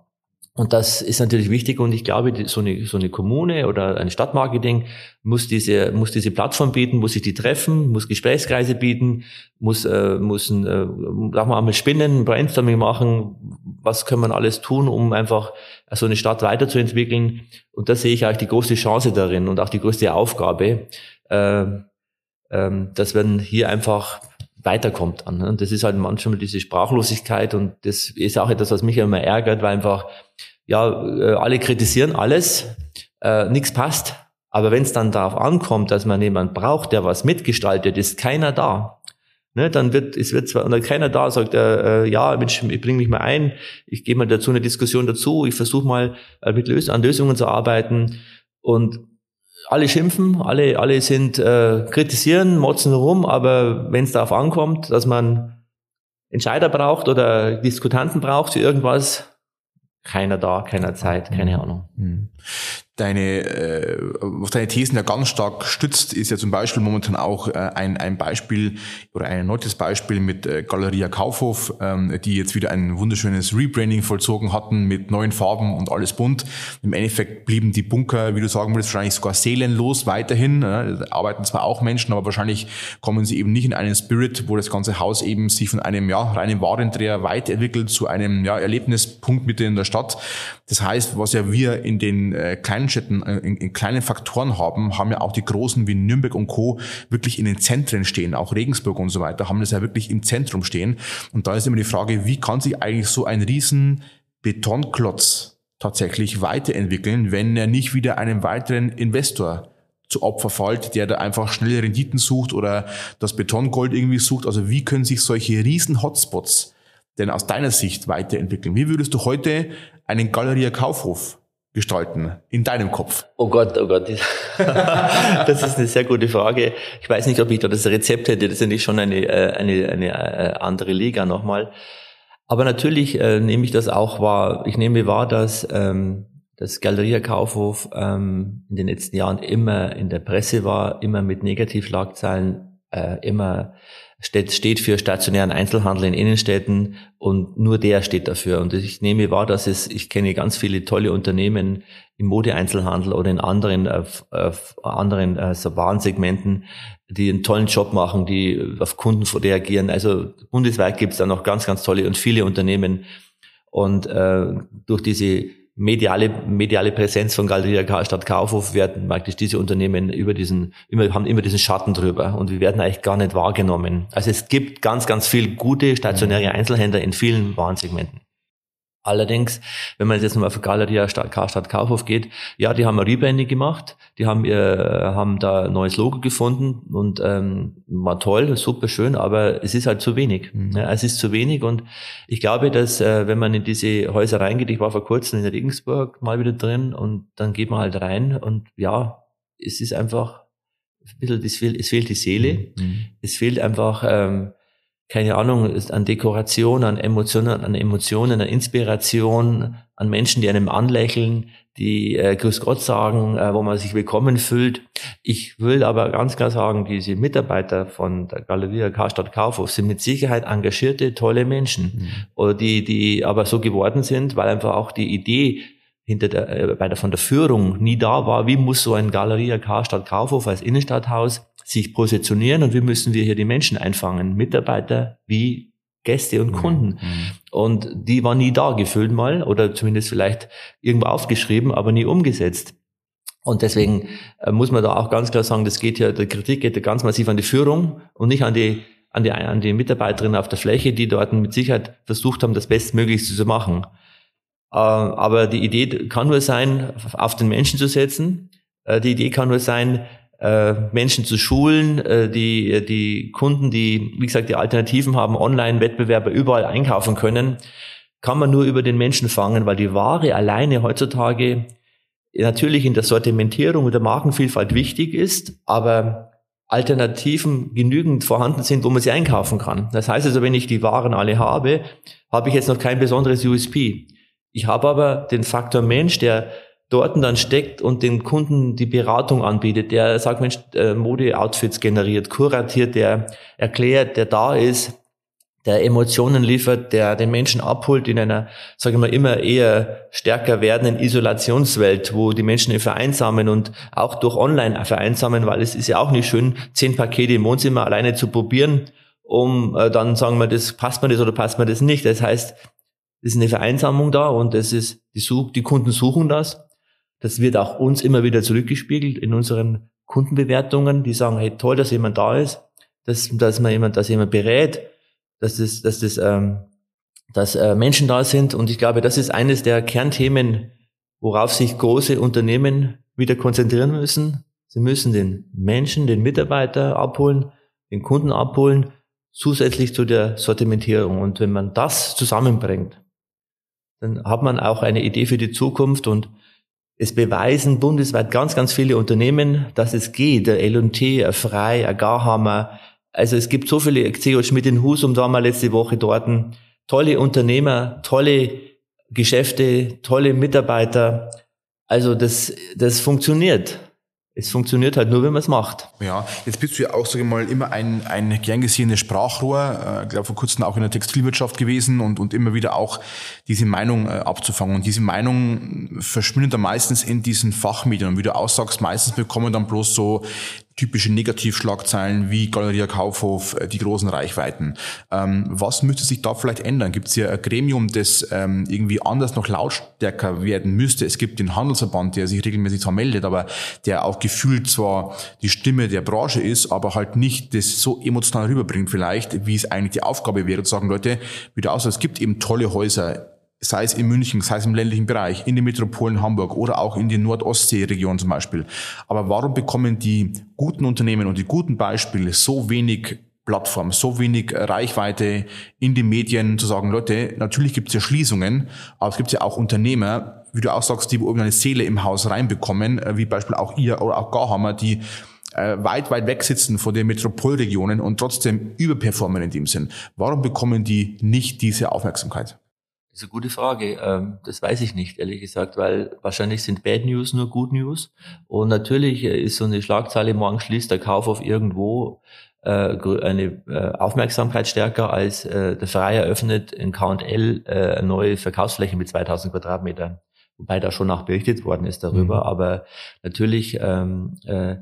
Und das ist natürlich wichtig und ich glaube, so eine, so eine Kommune oder ein Stadtmarketing muss diese, muss diese Plattform bieten, muss sich die treffen, muss Gesprächskreise bieten, muss, äh, muss ein, äh, sagen wir einmal spinnen, Brainstorming machen, was können wir alles tun, um einfach so eine Stadt weiterzuentwickeln. Und da sehe ich eigentlich die große Chance darin und auch die größte Aufgabe, äh, äh, dass man hier einfach weiterkommt an. Und das ist halt manchmal diese Sprachlosigkeit und das ist auch etwas, was mich immer ärgert, weil einfach, ja, äh, alle kritisieren alles, äh, nichts passt. Aber wenn es dann darauf ankommt, dass man jemand braucht, der was mitgestaltet, ist keiner da. Ne, dann wird, es wird zwar, und dann keiner da, sagt, äh, äh, ja, Mensch, ich bringe mich mal ein, ich gehe mal dazu eine Diskussion dazu, ich versuche mal äh, mit Lös an Lösungen zu arbeiten. Und alle schimpfen, alle, alle sind äh, kritisieren, motzen rum, aber wenn es darauf ankommt, dass man Entscheider braucht oder Diskutanten braucht für irgendwas, keiner da, keiner Zeit, keine Ahnung. Deine, äh, was deine Thesen ja ganz stark stützt, ist ja zum Beispiel momentan auch äh, ein, ein Beispiel oder ein erneutes Beispiel mit äh, Galeria Kaufhof, ähm, die jetzt wieder ein wunderschönes Rebranding vollzogen hatten mit neuen Farben und alles bunt. Im Endeffekt blieben die Bunker, wie du sagen würdest, wahrscheinlich sogar seelenlos weiterhin. Äh, arbeiten zwar auch Menschen, aber wahrscheinlich kommen sie eben nicht in einen Spirit, wo das ganze Haus eben sich von einem ja, reinen Warendreher weiterentwickelt zu einem ja, Erlebnispunkt mitten in der Stadt. Das heißt, was ja wir in den äh, kleinen Kleinstädten, äh, in, in kleinen Faktoren haben, haben ja auch die großen wie Nürnberg und Co. wirklich in den Zentren stehen, auch Regensburg und so weiter, haben das ja wirklich im Zentrum stehen. Und da ist immer die Frage, wie kann sich eigentlich so ein riesen Betonklotz tatsächlich weiterentwickeln, wenn er nicht wieder einen weiteren Investor zu Opfer fällt, der da einfach schnelle Renditen sucht oder das Betongold irgendwie sucht. Also wie können sich solche riesen Hotspots denn aus deiner Sicht weiterentwickeln? Wie würdest du heute einen Galeria Kaufhof gestalten in deinem Kopf? Oh Gott, oh Gott. das ist eine sehr gute Frage. Ich weiß nicht, ob ich da das Rezept hätte. Das ist ja schon eine, äh, eine, eine äh, andere Liga nochmal. Aber natürlich äh, nehme ich das auch wahr. Ich nehme wahr, dass ähm, das Galeria Kaufhof ähm, in den letzten Jahren immer in der Presse war, immer mit Negativschlagzeilen, äh, immer steht, steht für stationären Einzelhandel in Innenstädten und nur der steht dafür. Und ich nehme wahr, dass es, ich kenne ganz viele tolle Unternehmen im Modeeinzelhandel oder in anderen, auf, auf anderen äh, so Warensegmenten, die einen tollen Job machen, die auf Kunden reagieren. Also bundesweit gibt es da noch ganz, ganz tolle und viele Unternehmen. Und äh, durch diese mediale, mediale Präsenz von Galeria Stadt Kaufhof werden praktisch diese Unternehmen über diesen, immer, haben immer diesen Schatten drüber und wir werden eigentlich gar nicht wahrgenommen. Also es gibt ganz, ganz viel gute stationäre. Einzelhändler in vielen Warensegmenten. Allerdings, wenn man jetzt mal auf Galeria Stadt, Karstadt Kaufhof geht, ja, die haben ein Rebranding gemacht, die haben äh, haben da ein neues Logo gefunden und ähm, war toll, super schön, aber es ist halt zu wenig. Mhm. Ja, es ist zu wenig und ich glaube, dass äh, wenn man in diese Häuser reingeht, ich war vor kurzem in Regensburg mal wieder drin und dann geht man halt rein und ja, es ist einfach ein bisschen, es fehlt, es fehlt die Seele, mhm. es fehlt einfach ähm, keine Ahnung, an Dekoration, an Emotionen, an Emotionen, an Inspiration, an Menschen, die einem anlächeln, die äh, Grüß Gott sagen, äh, wo man sich willkommen fühlt. Ich will aber ganz klar sagen, diese Mitarbeiter von der Galeria Karstadt Kaufhof sind mit Sicherheit engagierte, tolle Menschen, mhm. oder die, die aber so geworden sind, weil einfach auch die Idee hinter der, äh, bei der, von der Führung nie da war, wie muss so ein Galeria Karstadt Kaufhof als Innenstadthaus sich positionieren und wie müssen wir hier die Menschen einfangen, Mitarbeiter wie Gäste und mhm. Kunden. Mhm. Und die war nie da gefüllt mal oder zumindest vielleicht irgendwo aufgeschrieben, aber nie umgesetzt. Und deswegen äh, muss man da auch ganz klar sagen, das geht ja, der Kritik geht ja ganz massiv an die Führung und nicht an die, an die, an die Mitarbeiterinnen auf der Fläche, die dort mit Sicherheit versucht haben, das Bestmöglichste zu machen. Äh, aber die Idee kann nur sein, auf den Menschen zu setzen. Äh, die Idee kann nur sein, äh, Menschen zu schulen, äh, die, die Kunden, die, wie gesagt, die Alternativen haben, Online-Wettbewerber überall einkaufen können, kann man nur über den Menschen fangen, weil die Ware alleine heutzutage natürlich in der Sortimentierung und der Markenvielfalt wichtig ist, aber Alternativen genügend vorhanden sind, wo man sie einkaufen kann. Das heißt also, wenn ich die Waren alle habe, habe ich jetzt noch kein besonderes USP. Ich habe aber den Faktor Mensch, der dort dann steckt und den Kunden die Beratung anbietet, der sagt, Mensch, äh, Mode-Outfits generiert, kuratiert, der erklärt, der da ist, der Emotionen liefert, der den Menschen abholt in einer, sage ich mal, immer eher stärker werdenden Isolationswelt, wo die Menschen vereinsamen und auch durch Online vereinsamen, weil es ist ja auch nicht schön, zehn Pakete im Wohnzimmer alleine zu probieren, um äh, dann sagen wir, das passt mir das oder passt mir das nicht. Das heißt, es ist eine Vereinsamung da und es ist, die, Such, die Kunden suchen das das wird auch uns immer wieder zurückgespiegelt in unseren Kundenbewertungen, die sagen, hey, toll, dass jemand da ist, dass, dass man jemand, dass jemand berät, dass das, dass das, ähm, dass äh, Menschen da sind. Und ich glaube, das ist eines der Kernthemen, worauf sich große Unternehmen wieder konzentrieren müssen. Sie müssen den Menschen, den Mitarbeiter abholen, den Kunden abholen, zusätzlich zu der Sortimentierung. Und wenn man das zusammenbringt, dann hat man auch eine Idee für die Zukunft und es beweisen bundesweit ganz, ganz viele Unternehmen, dass es geht. Der L&T, Frei, Garhammer. Also es gibt so viele, CEO Schmidt in Husum da mal letzte Woche dort. Tolle Unternehmer, tolle Geschäfte, tolle Mitarbeiter. Also das, das funktioniert. Es funktioniert halt nur, wenn man es macht. Ja, jetzt bist du ja auch, sage ich mal, immer ein, ein gern gesehenes Sprachrohr. Äh, glaube vor kurzem auch in der Textilwirtschaft gewesen und, und immer wieder auch diese Meinung äh, abzufangen. Und diese Meinung verschwindet dann meistens in diesen Fachmedien. Und wie du aussagst, meistens bekommen dann bloß so typische Negativschlagzeilen wie Galeria Kaufhof, äh, die großen Reichweiten. Ähm, was müsste sich da vielleicht ändern? Gibt es hier ein Gremium, das ähm, irgendwie anders noch lautstärker werden müsste? Es gibt den Handelsverband, der sich regelmäßig zwar meldet, aber der auch gefühlt zwar die Stimme der Branche ist, aber halt nicht das so emotional rüberbringt vielleicht, wie es eigentlich die Aufgabe wäre, zu sagen, Leute, wie du aussagst, es gibt eben tolle Häuser sei es in München, sei es im ländlichen Bereich, in den Metropolen Hamburg oder auch in die Nordostsee-Region zum Beispiel. Aber warum bekommen die guten Unternehmen und die guten Beispiele so wenig Plattform, so wenig Reichweite in den Medien zu sagen, Leute, natürlich gibt es ja Schließungen, aber es gibt ja auch Unternehmer, wie du auch sagst, die eine Seele im Haus reinbekommen, äh, wie Beispiel auch ihr oder auch Garhammer, die äh, weit, weit weg sitzen von den Metropolregionen und trotzdem überperformen in dem Sinn. Warum bekommen die nicht diese Aufmerksamkeit? Das ist eine gute Frage. Ähm, das weiß ich nicht, ehrlich gesagt, weil wahrscheinlich sind Bad News nur Good News. Und natürlich äh, ist so eine Schlagzeile, morgen schließt der Kauf auf irgendwo äh, eine äh, Aufmerksamkeit stärker als der Verein eröffnet in K&L eine neue Verkaufsfläche mit 2000 Quadratmetern. Wobei da schon auch berichtet worden ist darüber. Mhm. Aber natürlich ähm, äh,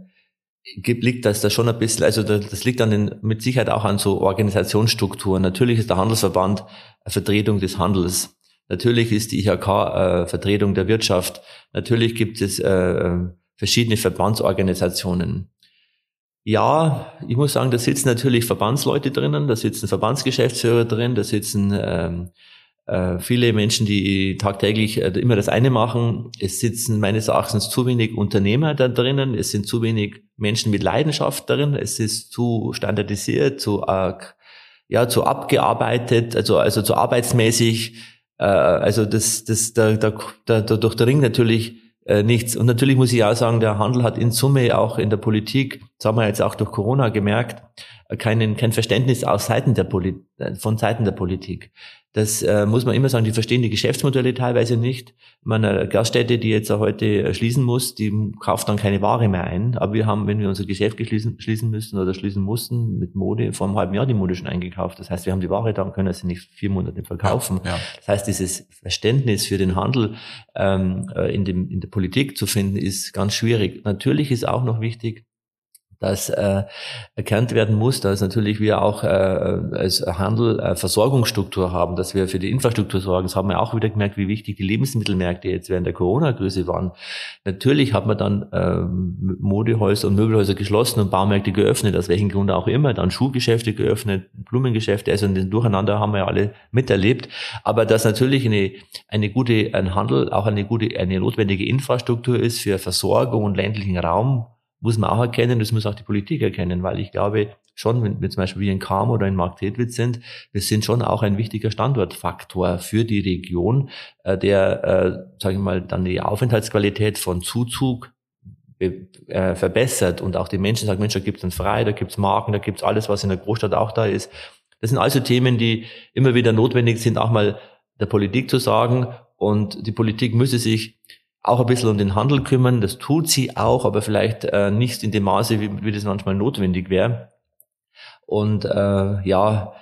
liegt das da schon ein bisschen, also das liegt an den, mit Sicherheit auch an so Organisationsstrukturen. Natürlich ist der Handelsverband eine Vertretung des Handels. Natürlich ist die IHK äh, Vertretung der Wirtschaft. Natürlich gibt es äh, verschiedene Verbandsorganisationen. Ja, ich muss sagen, da sitzen natürlich Verbandsleute drinnen, da sitzen Verbandsgeschäftsführer drin, da sitzen ähm, äh, viele Menschen, die tagtäglich äh, immer das eine machen. Es sitzen meines Erachtens zu wenig Unternehmer da drinnen. Es sind zu wenig Menschen mit Leidenschaft darin. Es ist zu standardisiert, zu, äh, ja, zu abgearbeitet, also, also zu arbeitsmäßig. Äh, also das, das, da, da, da, da durchdringt natürlich äh, nichts. Und natürlich muss ich auch sagen, der Handel hat in Summe auch in der Politik, das haben wir jetzt auch durch Corona gemerkt, keinen, kein Verständnis aus Seiten der Poli von Seiten der Politik. Das äh, muss man immer sagen, die verstehen die Geschäftsmodelle teilweise nicht. Meine Gaststätte, die jetzt heute schließen muss, die kauft dann keine Ware mehr ein. Aber wir haben, wenn wir unser Geschäft schließen, schließen müssen oder schließen mussten mit Mode, vor einem halben Jahr die Mode schon eingekauft. Das heißt, wir haben die Ware dann, können sie nicht vier Monate verkaufen. Ja, ja. Das heißt, dieses Verständnis für den Handel ähm, äh, in, dem, in der Politik zu finden, ist ganz schwierig. Natürlich ist auch noch wichtig, dass äh, erkannt werden muss, dass natürlich wir auch äh, als Handel äh, Versorgungsstruktur haben, dass wir für die Infrastruktur sorgen. Das haben wir auch wieder gemerkt, wie wichtig die Lebensmittelmärkte jetzt während der Corona-Krise waren. Natürlich hat man dann ähm, Modehäuser und Möbelhäuser geschlossen und Baumärkte geöffnet, aus welchem Grund auch immer, dann Schuhgeschäfte geöffnet, Blumengeschäfte, also den Durcheinander haben wir ja alle miterlebt. Aber dass natürlich eine, eine gute, ein Handel auch eine gute, eine notwendige Infrastruktur ist für Versorgung und ländlichen Raum, muss man auch erkennen, das muss auch die Politik erkennen, weil ich glaube schon, wenn wir zum Beispiel wie in Kam oder in Marktredwitz sind, wir sind schon auch ein wichtiger Standortfaktor für die Region, äh, der, äh, sage ich mal, dann die Aufenthaltsqualität von Zuzug äh, verbessert und auch die Menschen sagen, Mensch, da gibt's einen Frei, da gibt's Marken, da gibt's alles, was in der Großstadt auch da ist. Das sind also Themen, die immer wieder notwendig sind, auch mal der Politik zu sagen. Und die Politik müsse sich auch ein bisschen um den Handel kümmern. Das tut sie auch, aber vielleicht äh, nicht in dem Maße, wie, wie das manchmal notwendig wäre. Und äh, ja,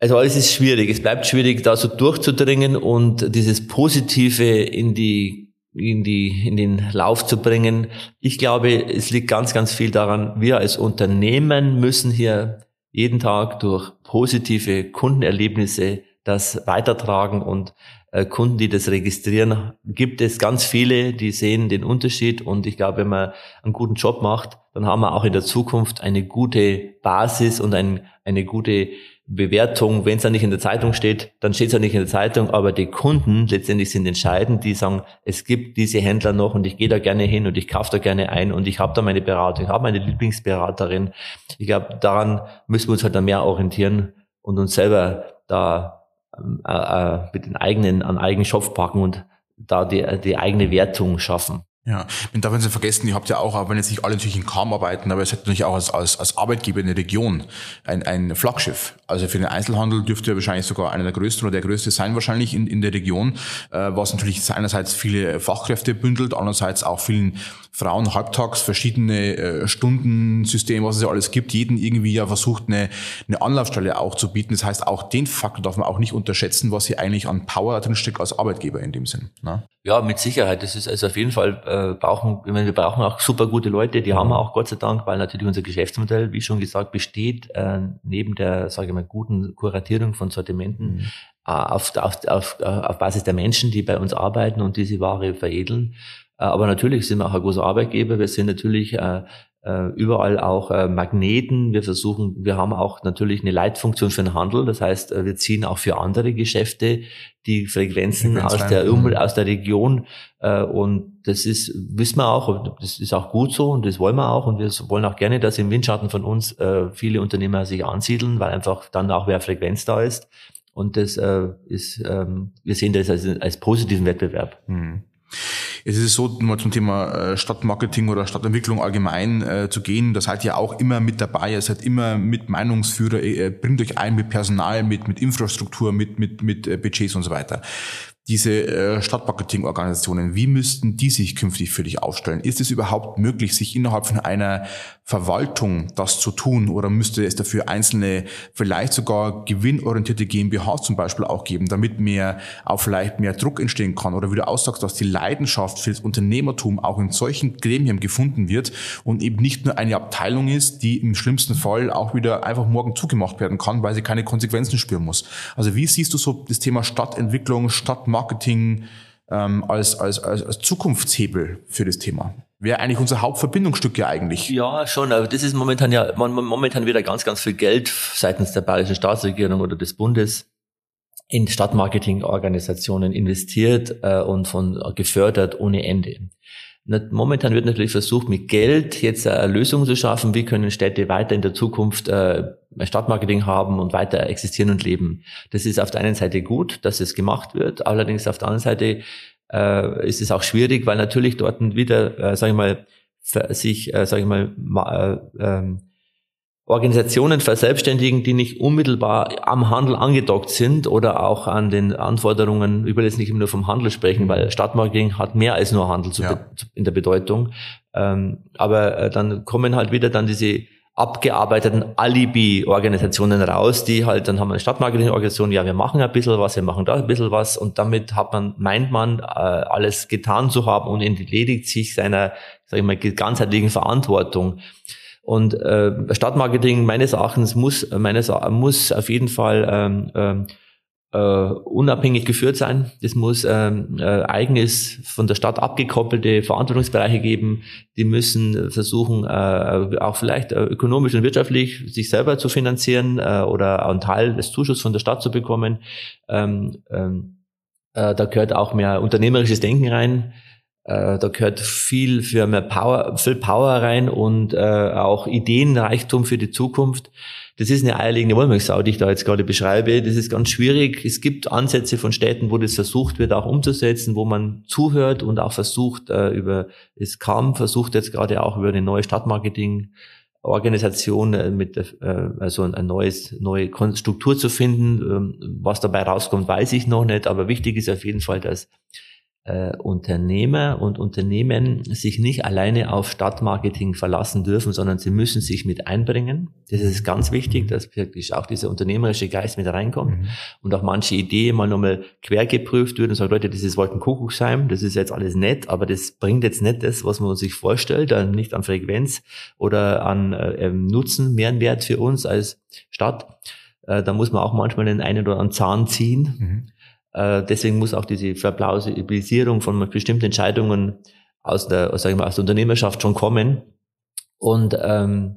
also es ist schwierig. Es bleibt schwierig, da so durchzudringen und dieses Positive in die in die in den Lauf zu bringen. Ich glaube, es liegt ganz ganz viel daran. Wir als Unternehmen müssen hier jeden Tag durch positive Kundenerlebnisse das weitertragen und äh, Kunden, die das registrieren, gibt es ganz viele, die sehen den Unterschied und ich glaube, wenn man einen guten Job macht, dann haben wir auch in der Zukunft eine gute Basis und ein, eine gute Bewertung. Wenn es dann nicht in der Zeitung steht, dann steht es ja nicht in der Zeitung, aber die Kunden letztendlich sind entscheidend, die sagen, es gibt diese Händler noch und ich gehe da gerne hin und ich kaufe da gerne ein und ich habe da meine Beratung, ich habe meine Lieblingsberaterin. Ich glaube, daran müssen wir uns halt dann mehr orientieren und uns selber da äh, äh, mit den eigenen, an eigenen Schopf packen und da die, die eigene Wertung schaffen. Ja, man darf nicht vergessen, ihr habt ja auch, wenn jetzt nicht alle natürlich in Kam arbeiten, aber ihr seid natürlich auch als, als, als Arbeitgeber in der Region ein, ein Flaggschiff. Also für den Einzelhandel dürfte ja wahrscheinlich sogar einer der größten oder der größte sein wahrscheinlich in, in der Region, äh, was natürlich einerseits viele Fachkräfte bündelt, andererseits auch vielen Frauen halbtags verschiedene äh, Stundensysteme, was es ja alles gibt, jeden irgendwie ja versucht, eine, eine Anlaufstelle auch zu bieten. Das heißt, auch den Faktor darf man auch nicht unterschätzen, was hier eigentlich an Power drinsteckt als Arbeitgeber in dem Sinn. Ne? Ja, mit Sicherheit. Das ist also auf jeden Fall äh, brauchen, ich meine, wir brauchen auch super gute Leute, die haben wir auch Gott sei Dank, weil natürlich unser Geschäftsmodell, wie schon gesagt, besteht äh, neben der, sage ich mal, guten Kuratierung von Sortimenten mhm. äh, auf, auf, auf, auf Basis der Menschen, die bei uns arbeiten und diese Ware veredeln. Äh, aber natürlich sind wir auch ein großer Arbeitgeber. Wir sind natürlich äh, äh, überall auch Magneten. Wir versuchen, wir haben auch natürlich eine Leitfunktion für den Handel. Das heißt, wir ziehen auch für andere Geschäfte die Frequenzen aus der Umwelt, aus der Region. Und das ist, wissen wir auch, das ist auch gut so und das wollen wir auch. Und wir wollen auch gerne, dass im Windschatten von uns viele Unternehmer sich ansiedeln, weil einfach dann auch mehr Frequenz da ist. Und das ist, ähm, wir sehen das als, als positiven Wettbewerb. Hm. Es ist so, mal zum Thema äh, Stadtmarketing oder Stadtentwicklung allgemein äh, zu gehen, da seid ihr auch immer mit dabei, ihr seid immer mit Meinungsführer, ihr bringt euch ein mit Personal, mit, mit Infrastruktur, mit, mit, mit äh, Budgets und so weiter. Diese äh, Stadtmarketingorganisationen, wie müssten die sich künftig für dich aufstellen? Ist es überhaupt möglich, sich innerhalb von einer Verwaltung das zu tun oder müsste es dafür einzelne, vielleicht sogar gewinnorientierte GmbH zum Beispiel auch geben, damit mehr, auch vielleicht mehr Druck entstehen kann? Oder wie du aussagst, dass die Leidenschaft für das Unternehmertum auch in solchen Gremien gefunden wird und eben nicht nur eine Abteilung ist, die im schlimmsten Fall auch wieder einfach morgen zugemacht werden kann, weil sie keine Konsequenzen spüren muss. Also wie siehst du so das Thema Stadtentwicklung, Stadtmarketing Marketing ähm, als, als, als, als Zukunftshebel für das Thema. Wäre eigentlich unser Hauptverbindungsstück ja eigentlich. Ja, schon, aber das ist momentan ja momentan wieder ganz, ganz viel Geld seitens der bayerischen Staatsregierung oder des Bundes in Stadtmarketingorganisationen investiert äh, und von gefördert ohne Ende. Momentan wird natürlich versucht, mit Geld jetzt eine Lösung zu schaffen, wie können Städte weiter in der Zukunft äh, Stadtmarketing haben und weiter existieren und leben. Das ist auf der einen Seite gut, dass es gemacht wird, allerdings auf der anderen Seite äh, ist es auch schwierig, weil natürlich dort wieder, äh, sage ich mal, sich, äh, sage ich mal, ma, äh, ähm, Organisationen verselbstständigen, die nicht unmittelbar am Handel angedockt sind oder auch an den Anforderungen, ich will jetzt nicht nur vom Handel sprechen, weil Stadtmarketing hat mehr als nur Handel ja. in der Bedeutung. Ähm, aber äh, dann kommen halt wieder dann diese abgearbeiteten Alibi-Organisationen raus, die halt, dann haben wir eine Stadtmarketing-Organisation, ja, wir machen ein bisschen was, wir machen da ein bisschen was und damit hat man, meint man, äh, alles getan zu haben und entledigt sich seiner, sag ich mal, ganzheitlichen Verantwortung. Und äh, Stadtmarketing meines Erachtens muss, meines muss auf jeden Fall ähm, ähm, äh, unabhängig geführt sein. Es muss ähm, äh, eigenes von der Stadt abgekoppelte Verantwortungsbereiche geben. Die müssen versuchen, äh, auch vielleicht äh, ökonomisch und wirtschaftlich sich selber zu finanzieren äh, oder einen Teil des Zuschusses von der Stadt zu bekommen. Ähm, ähm, äh, da gehört auch mehr unternehmerisches Denken rein. Äh, da gehört viel für mehr Power, viel Power rein und äh, auch Ideenreichtum für die Zukunft. Das ist eine eierlegende Wollmilchsau, die ich da jetzt gerade beschreibe. Das ist ganz schwierig. Es gibt Ansätze von Städten, wo das versucht wird, auch umzusetzen, wo man zuhört und auch versucht, äh, über, es kam, versucht jetzt gerade auch über eine neue Stadtmarketing Organisation äh, mit äh, also ein neues neue Struktur zu finden. Ähm, was dabei rauskommt, weiß ich noch nicht, aber wichtig ist auf jeden Fall, dass äh, Unternehmer und Unternehmen sich nicht alleine auf Stadtmarketing verlassen dürfen, sondern sie müssen sich mit einbringen. Das ist ganz wichtig, dass wirklich auch dieser unternehmerische Geist mit reinkommt mhm. und auch manche Ideen mal nochmal quer geprüft wird und sagt, Leute, das ist Wolkenkuckucksheim, das ist jetzt alles nett, aber das bringt jetzt nicht das, was man sich vorstellt, nicht an Frequenz oder an äh, ähm, Nutzen, Mehrwert für uns als Stadt. Äh, da muss man auch manchmal den einen oder anderen Zahn ziehen. Mhm äh, deswegen muss auch diese Verplausibilisierung von bestimmten Entscheidungen aus der, sag ich mal, aus der Unternehmerschaft schon kommen. Und ähm,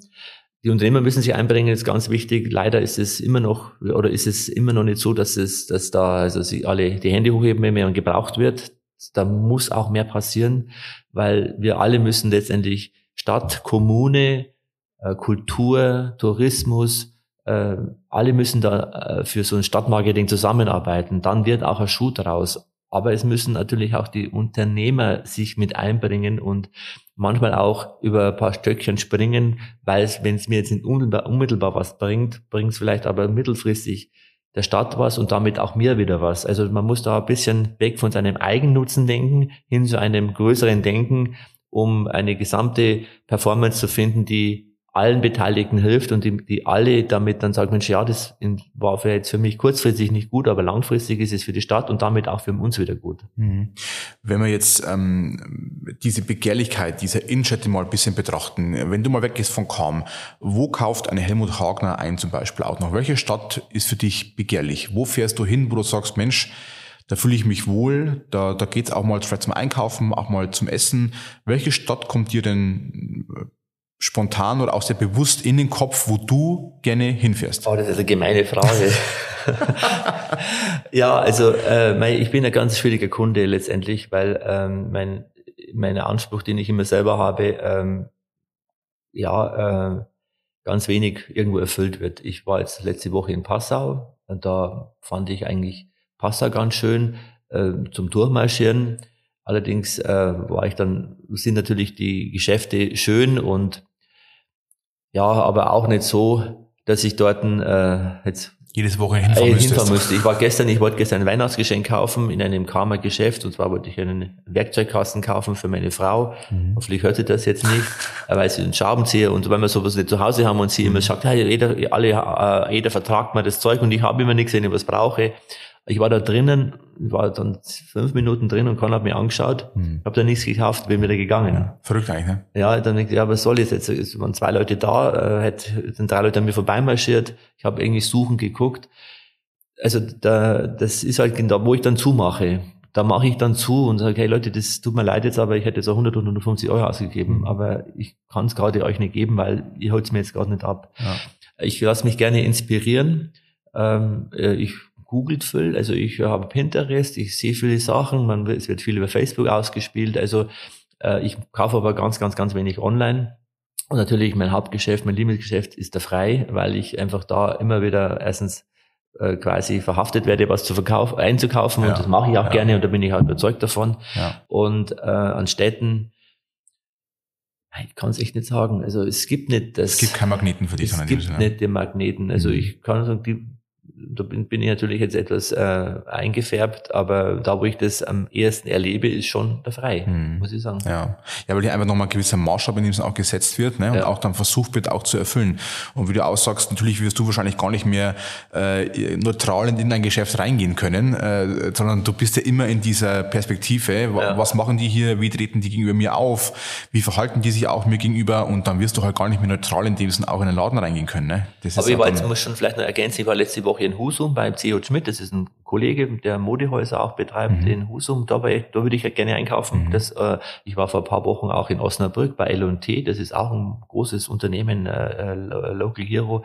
die Unternehmer müssen sich einbringen, ist ganz wichtig. Leider ist es immer noch, oder ist es immer noch nicht so, dass es, dass da, also sie alle die Hände hochheben, wenn mehr gebraucht wird. Da muss auch mehr passieren, weil wir alle müssen letztendlich Stadt, Kommune, äh, Kultur, Tourismus, äh, alle müssen da äh, für so ein Stadtmarketing zusammenarbeiten. Dann wird auch ein Schuh draus. Aber es müssen natürlich auch die Unternehmer sich mit einbringen und manchmal auch über ein paar Stöckchen springen, weil es, wenn es mir jetzt nicht unmittelbar, unmittelbar was bringt, bringt es vielleicht aber mittelfristig der Stadt was und damit auch mir wieder was. Also man muss da ein bisschen weg von seinem Eigennutzen denken, hin zu einem größeren Denken, um eine gesamte Performance zu finden, die allen Beteiligten hilft und die, die alle damit dann sagen, Mensch, ja, das war jetzt für mich kurzfristig nicht gut, aber langfristig ist es für die Stadt und damit auch für uns wieder gut. Mhm. Wenn wir jetzt ähm, diese Begehrlichkeit dieser Innenstädte mal ein bisschen betrachten, wenn du mal weggehst von Kam, wo kauft eine Helmut Hagner ein zum Beispiel auch noch? Welche Stadt ist für dich begehrlich? Wo fährst du hin, wo du sagst, Mensch, da fühle ich mich wohl, da, da geht's auch mal vielleicht zum Einkaufen, auch mal zum Essen. Welche Stadt kommt dir denn spontan oder auch sehr bewusst in den Kopf, wo du gerne hinfährst? Oh, das ist eine gemeine Frage. ja, also äh, ich bin ein ganz schwieriger Kunde letztendlich, weil ähm, mein mein Anspruch, den ich immer selber habe, ähm, ja äh, ganz wenig irgendwo erfüllt wird. Ich war jetzt letzte Woche in Passau und da fand ich eigentlich Passau ganz schön äh, zum Durchmarschieren. Allerdings äh, war ich dann, sind natürlich die Geschäfte schön und ja, aber auch nicht so, dass ich dort äh, jetzt jedes Woche hinfahren, äh, hinfahren müsste. Ich war gestern, ich wollte gestern ein Weihnachtsgeschenk kaufen in einem Karma Geschäft und zwar wollte ich einen Werkzeugkasten kaufen für meine Frau. Mhm. Hoffentlich hört sie das jetzt nicht, weil sie einen Schraubenzieher und wenn wir sowas nicht zu Hause haben und sie mhm. immer sagt, hey, jeder, alle, äh, jeder vertragt mir das Zeug und ich habe immer nichts, wenn ich was brauche. Ich war da drinnen, war dann fünf Minuten drin und Con hat mir angeschaut, mhm. habe da nichts gekauft, bin wieder gegangen. Ja, verrückt eigentlich, ne? Ja, dann denke ich, ja, was soll ich jetzt? Es waren zwei Leute da, äh, hat, sind drei Leute an mir vorbeimarschiert, ich habe irgendwie suchen geguckt. Also da, das ist halt genau, wo ich dann zumache. Da mache ich dann zu und sage, hey Leute, das tut mir leid jetzt, aber ich hätte jetzt auch 100 oder 150 Euro ausgegeben, mhm. aber ich kann es gerade euch nicht geben, weil ihr holt es mir jetzt gerade nicht ab. Ja. Ich lasse mich gerne inspirieren. Ähm, äh, ich googelt viel. Also ich habe Pinterest, ich sehe viele Sachen, man, es wird viel über Facebook ausgespielt. Also äh, ich kaufe aber ganz, ganz, ganz wenig online. Und natürlich mein Hauptgeschäft, mein Lieblingsgeschäft ist der Frei, weil ich einfach da immer wieder erstens äh, quasi verhaftet werde, was zu verkaufen, einzukaufen. Ja, und das mache ich auch ja. gerne und da bin ich halt überzeugt davon. Ja. Und äh, an Städten Ich kann es echt nicht sagen. Also es gibt nicht das. Es gibt keine Magneten für dich, Es gibt nicht die Magneten. Also Mhm. ich kann sagen, die, da bin, bin ich natürlich jetzt etwas äh, eingefärbt, aber da, wo ich das am ehesten erlebe, ist schon der Frei, Mhm. muss ich sagen. Ja. ja, weil hier einfach nochmal ein gewisser Maßstab in dem Sinne auch gesetzt wird ne? und Ja. auch dann versucht wird, auch zu erfüllen. Und wie du auch sagst, natürlich wirst du wahrscheinlich gar nicht mehr äh, neutral in dein Geschäft reingehen können, äh, sondern du bist ja immer in dieser Perspektive. Ja. Was machen die hier? Wie treten die gegenüber mir auf? Wie verhalten die sich auch mir gegenüber? Und dann wirst du halt gar nicht mehr neutral in dem Sinne auch in den Laden reingehen können. Ne? Das Aber ich war jetzt, muss schon vielleicht noch ergänzen, ich war letzte Woche in Husum beim C.O. Schmidt, das ist ein Kollege, der Modehäuser auch betreibt Mhm. in Husum, da, da würde ich ja gerne einkaufen. Das, äh, ich war vor ein paar Wochen auch in Osnabrück bei L&T, das ist auch ein großes Unternehmen, äh, äh, Local Hero.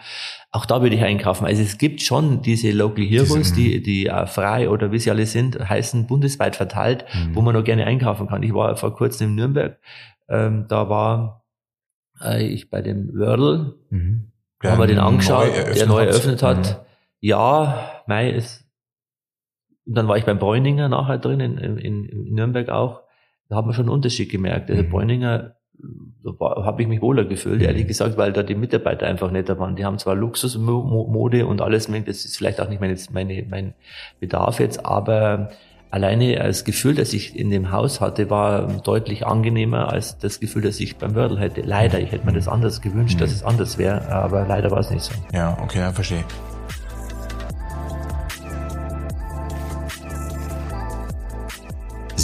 Auch da würde ich einkaufen. Also es gibt schon diese Local Heroes, Diese, mhm. die, die äh, frei oder wie sie alle sind, heißen bundesweit verteilt, Mhm. wo man noch gerne einkaufen kann. Ich war vor kurzem in Nürnberg, ähm, da war äh, ich bei dem Wördl, Mhm. da haben wir den angeschaut, neu der neu eröffnet Mhm. hat. Ja, Mai ist. Dann war ich beim Bräuninger nachher drin, in, in, in Nürnberg auch. Da hat man schon einen Unterschied gemerkt. Der Mhm. Bräuninger, da habe ich mich wohler gefühlt, Mhm. ehrlich gesagt, weil da die Mitarbeiter einfach netter waren. Die haben zwar Luxusmode und alles, das ist vielleicht auch nicht meine, meine, mein Bedarf jetzt, aber alleine das Gefühl, das ich in dem Haus hatte, war deutlich angenehmer als das Gefühl, das ich beim Wördl hätte. Leider, ich hätte mir das anders gewünscht, dass es anders wäre, aber leider war es nicht so. Ja, okay, verstehe.